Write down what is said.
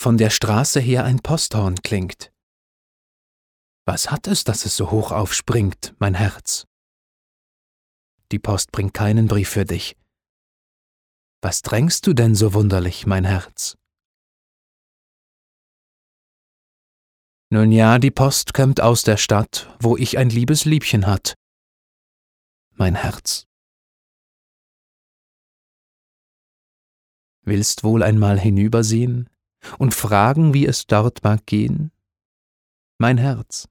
von der Straße her ein Posthorn klingt. Was hat es, dass es so hoch aufspringt, mein Herz? Die Post bringt keinen Brief für dich. Was drängst du denn so wunderlich, mein Herz? Nun ja, die Post kömmt aus der Stadt, wo ich ein liebes Liebchen hat. Mein Herz. Willst wohl einmal hinübersehen und fragen, wie es dort mag gehen? Mein Herz.